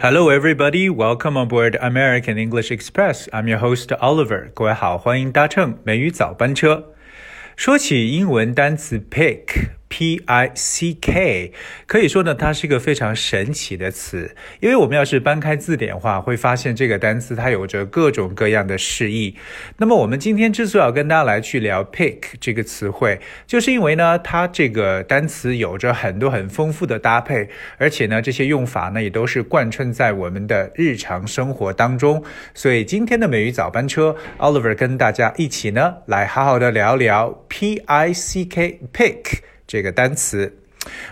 Hello, everybody. Welcome on board American English Express. I'm your host Oliver. 各位好，欢迎搭乘美语早班车。说起英文单词 pick。 P I C K，可以说呢，它是一个非常神奇的词，因为我们要是搬开字典的话，会发现这个单词它有着各种各样的释义。那么我们今天之所以要跟大家来去聊 pick 这个词汇，就是因为呢，它这个单词有着很多很丰富的搭配，而且呢，这些用法呢也都是贯穿在我们的日常生活当中。所以今天的美语早班车，Oliver 跟大家一起呢，来好好的聊聊 P I C K pick。这个单词。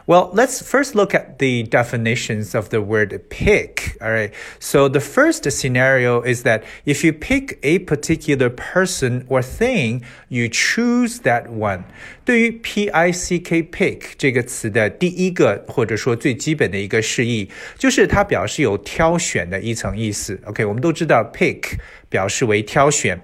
Well, let's first look at the definitions of the word pick. All right. So the first scenario is that if you pick a particular person or thing, you choose that one. 对于 p i c k pick 这个词的第一个或者说最基本的一个释义，就是它表示有挑选的一层意思。OK，我们都知道 pick 表示为挑选。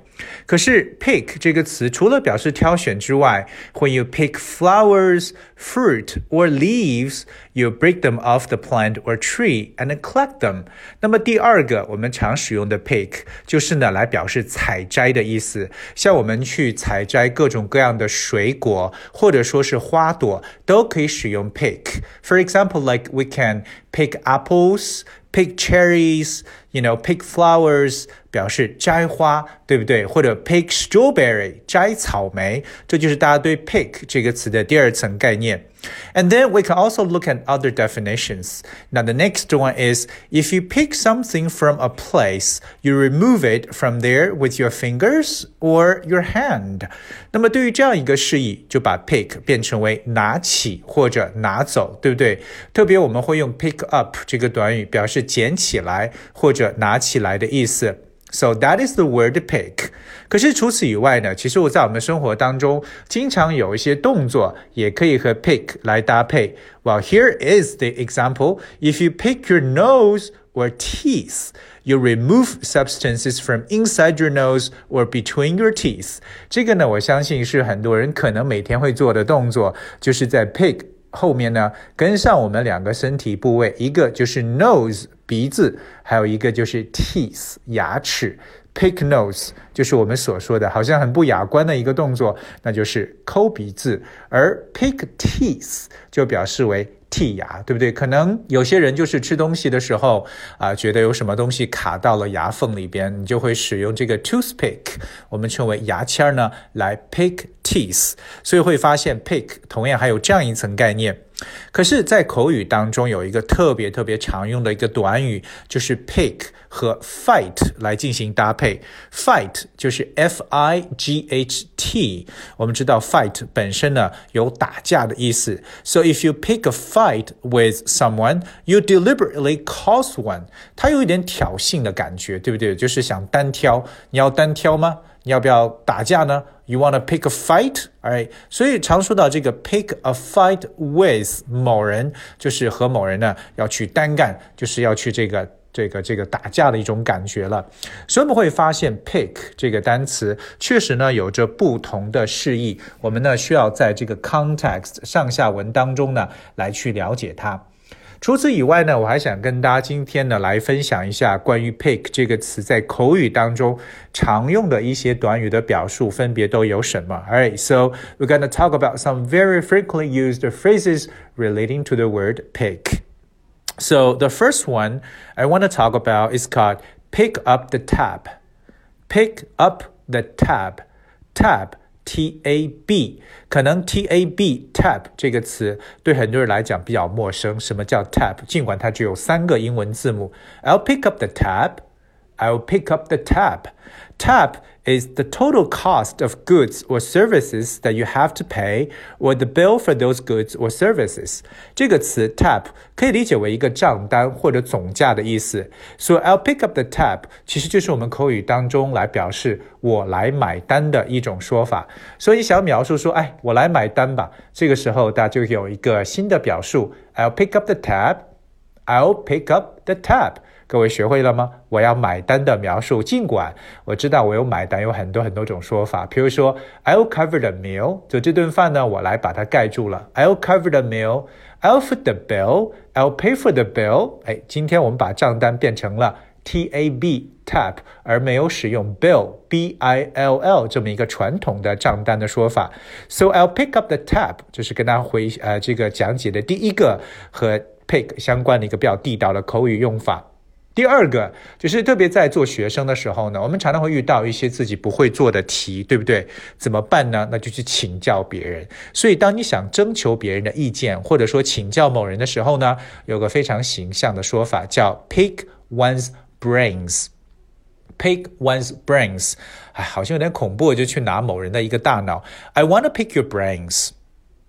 可是 pick 这个词除了表示挑选之外，when you pick flowers, fruit or leaves, you break them off the plant or tree and collect them。那么第二个我们常使用的 pick 就是呢来表示采摘的意思，像我们去采摘各种各样的水果或者说是花朵，都可以使用 pick。For example, like we can pick apples, pick cherries, you know, pick flowers 表示摘花，对不对？ 或者 pick strawberry 摘草莓，这就是大家对 pick 这个词的第二层概念。And then we can also look at other definitions. Now, the next one is if you pick something from a place, you remove it from there with your fingers or your hand. 那么对于这样一个示意，就把 pick 变成为拿起或者拿走，对不对？特别我们会用 pick up 这个短语表示捡起来或者拿起来的意思。 So that is the word pick. 可是除此以外呢，其实我在我们的生活当中，经常有一些动作也可以和 pick 来搭配。Well, here is the example. If you pick your nose or teeth, you remove substances from inside your nose or between your teeth. 这个呢，我相信是很多人可能每天会做的动作，就是在 pick 后面呢跟上我们两个身体部位，一个就是 nose 鼻子，还有一个就是 teeth 牙齿。pick nose 就是我们所说的，好像很不雅观的一个动作，那就是抠鼻子；而 pick teeth 就表示为剔牙，对不对？可能有些人就是吃东西的时候啊，觉得有什么东西卡到了牙缝里边，你就会使用这个 toothpick，我们称为牙签呢，来 pick teeth。所以会发现 pick 同样还有这样一层概念。可是，在口语当中有一个特别特别常用的一个短语，就是 pick 和 fight 来进行搭配。fight 就是 f i g h t，我们知道 fight 本身呢有打架的意思。So if you pick a fight with someone, you deliberately cause one。它有一点挑衅的感觉，对不对？就是想单挑。你要单挑吗？你要不要打架呢？You wanna pick a fight? Alright，所以常说到这个 pick a fight with 某人，就是和某人呢要去单干，就是要去这个这个这个打架的一种感觉了。所以我们会发现 pick 这个单词确实呢有着不同的释义，我们呢需要在这个 context 上下文当中呢来去了解它。除此以外呢，我还想跟大家今天呢来分享一下关于 pick 这个词在口语当中常用的一些短语的表述，分别都有什么。Alright, so we're gonna talk about some very frequently used phrases relating to the word pick. So the first one I want to talk about is called pick up the tab. Pick up the tab. Tab T A B，可能 T A B tap 这个词对很多人来讲比较陌生。什么叫 tap？尽管它只有三个英文字母，I'll pick up the tab。I'll pick up the tab. Tab is the total cost of goods or services that you have to pay, or the bill for those goods or services. 这个词 tab 可以理解为一个账单或者总价的意思。所以 I'll pick up the tab 其实就是我们口语当中来表示我来买单的一种说法。所以想描述说，哎，我来买单吧。这个时候大家就有一个新的表述，I'll pick up the tab. I'll pick up the tab. 各位学会了吗？我要买单的描述。尽管我知道我有买单有很多很多种说法，比如说 I'll cover the meal，就这顿饭呢，我来把它盖住了。I'll cover the meal。I'll foot the bill. I'll pay for the bill. 哎，今天我们把账单变成了 T A B tap，而没有使用 bill B I L L 这么一个传统的账单的说法。So I'll pick up the tab，就是跟大家回呃这个讲解的第一个和 pick 相关的一个比较地道的口语用法。第二个就是特别在做学生的时候呢，我们常常会遇到一些自己不会做的题，对不对？怎么办呢？那就去请教别人。所以，当你想征求别人的意见，或者说请教某人的时候呢，有个非常形象的说法叫 pick one's brains。pick one's brains，哎，好像有点恐怖，就去拿某人的一个大脑。I want to pick your brains.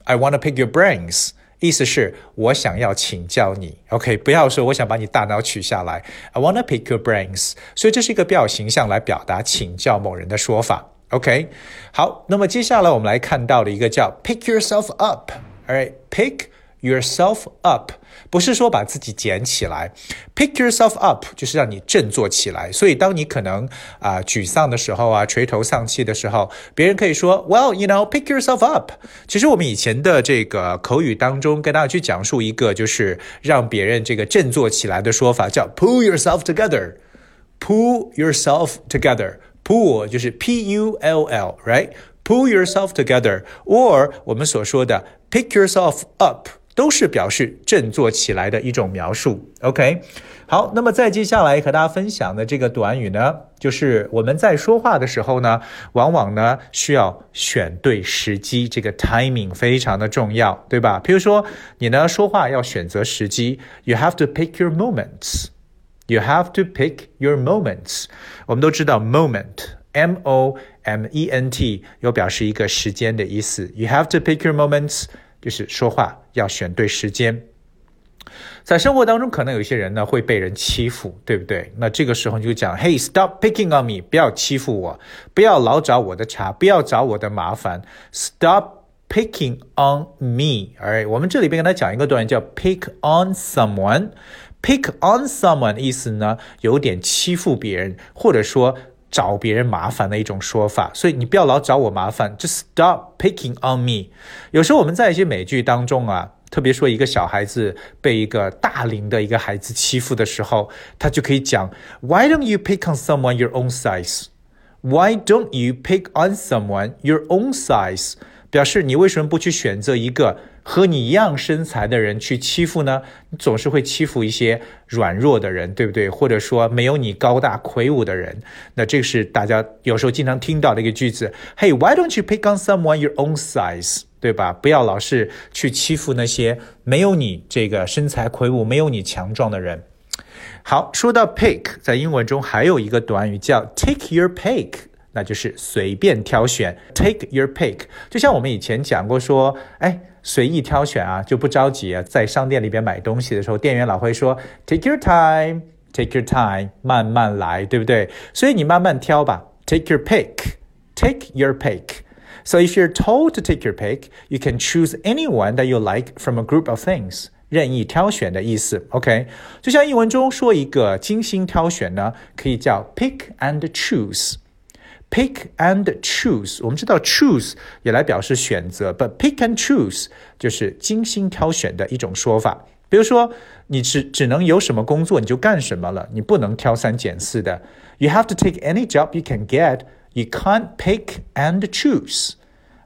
I want to pick your brains. 意思是我想要请教你，OK？不要说我想把你大脑取下来，I wanna pick your brains。所以这是一个比较形象来表达请教某人的说法，OK？好，那么接下来我们来看到的一个叫 pick yourself up，Alright，pick。yourself up，不是说把自己捡起来，pick yourself up 就是让你振作起来。所以当你可能啊、呃、沮丧的时候啊，垂头丧气的时候，别人可以说，Well, you know, pick yourself up。其实我们以前的这个口语当中，跟大家去讲述一个就是让别人这个振作起来的说法，叫 pull yourself together。Pull yourself together. Pull 就是 P U L L，right? Pull yourself together. Or 我们所说的 pick yourself up。 都是表示振作起来的一种描述。OK，好，那么再接下来和大家分享的这个短语呢，就是我们在说话的时候呢，往往呢需要选对时机，这个 timing 非常的重要，对吧？比如说你呢说话要选择时机，you have to pick your moments。You have to pick your moments。我们都知道 moment，m o m e n t 有表示一个时间的意思。You have to pick your moments。就是说话要选对时间。在生活当中，可能有一些人呢会被人欺负，对不对？那这个时候你就讲，Hey, stop picking on me，不要欺负我，不要老找我的茬，不要找我的麻烦。Stop picking on me。Alright，我们这里边跟他讲一个短语叫 pick on someone。pick on someone 意思呢，有点欺负别人，或者说。找别人麻烦的一种说法，所以你不要老找我麻烦，just stop picking on me。有时候我们在一些美剧当中啊，特别说一个小孩子被一个大龄的一个孩子欺负的时候，他就可以讲，Why don't you pick on someone your own size? Why don't you pick on someone your own size? 表示你为什么不去选择一个和你一样身材的人去欺负呢？你总是会欺负一些软弱的人，对不对？或者说没有你高大魁梧的人。那这是大家有时候经常听到的一个句子。Hey, why don't you pick on someone your own size？对吧？不要老是去欺负那些没有你这个身材魁梧、没有你强壮的人。好，说到 pick，在英文中还有一个短语叫 take your pick。那就是随便挑选，take your pick。就像我们以前讲过说，哎，随意挑选啊，就不着急啊。在商店里边买东西的时候，店员老会说，take your time，take your time，慢慢来，对不对？所以你慢慢挑吧，take your pick，take your pick。So if you're told to take your pick, you can choose anyone that you like from a group of things. 任意挑选的意思，OK？就像英文中说一个精心挑选呢，可以叫 pick and choose。Pick and choose，我们知道 choose 也来表示选择，but pick and choose 就是精心挑选的一种说法。比如说，你只只能有什么工作你就干什么了，你不能挑三拣四的。You have to take any job you can get. You can't pick and choose.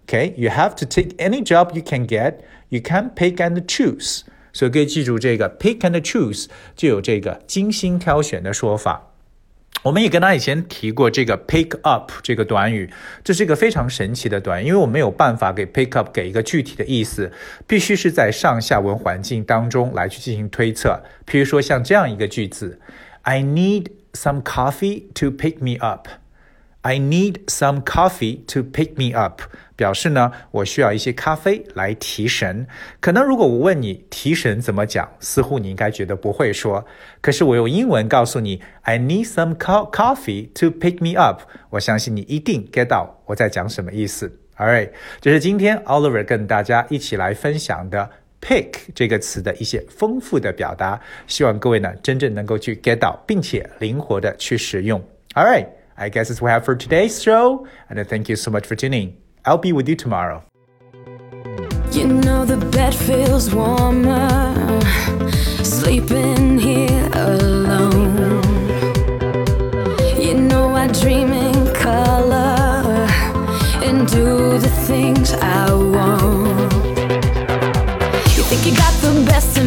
Okay, you have to take any job you can get. You can't pick and choose. 所以可以记住这个 pick and choose 就有这个精心挑选的说法。 我们也跟他以前提过这个 pick up 这个短语，这是一个非常神奇的短语，因为我没有办法给 pick up 给一个具体的意思，必须是在上下文环境当中来去进行推测。譬如说像这样一个句子：I need some coffee to pick me up。i need some coffee to pick me up. 表示呢我需要一些咖啡来提神。可能如果我问你提神怎么讲似乎你应该觉得不会说。可是我用英文告诉你 i need some coffee to pick me up 我相信你一定 get 到我在讲什么意思。All right 这是今天 oliver 跟大家一起来分享的 pick 这个词的一些丰富的表达希望各位呢真正能够去 get 到并且灵活的去使用。All right I guess that's what we have for today's show, and thank you so much for tuning. I'll be with you tomorrow. You know the bed feels warmer sleeping here alone. You know I dream in color and do the things I want. You think you got the best.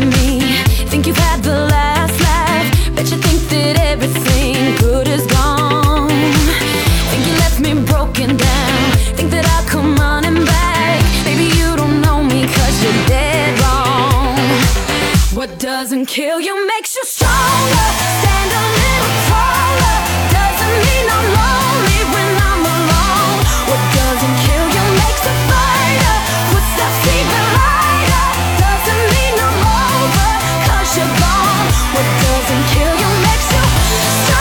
What doesn't kill you makes you stronger. Stand a little taller. Doesn't mean I'm lonely when I'm alone. What doesn't kill you makes a fighter. Footsteps even lighter. Doesn't mean I'm over, you you're gone. What doesn't kill you makes you stronger.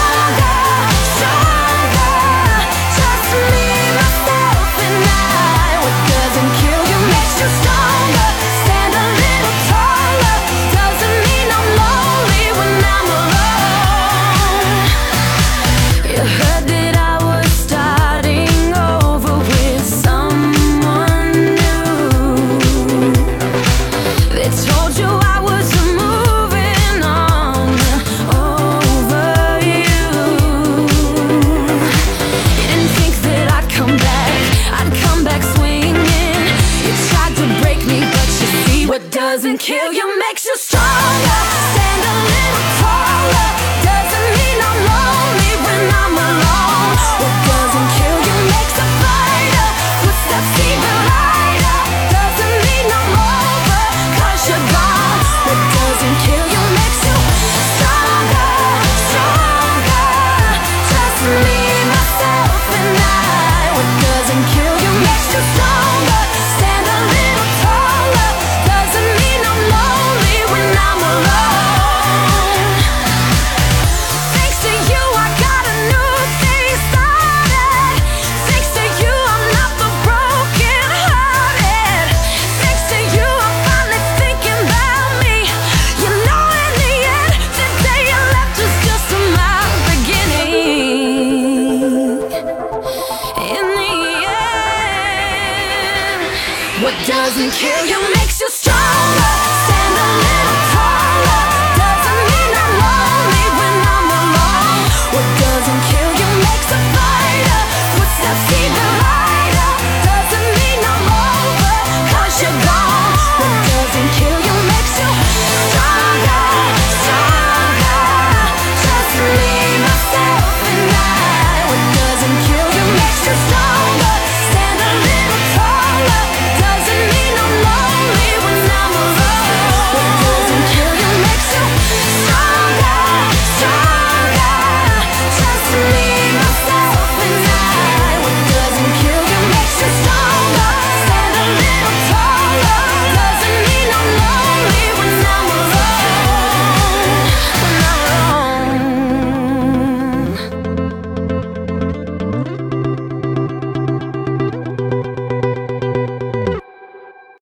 kill you.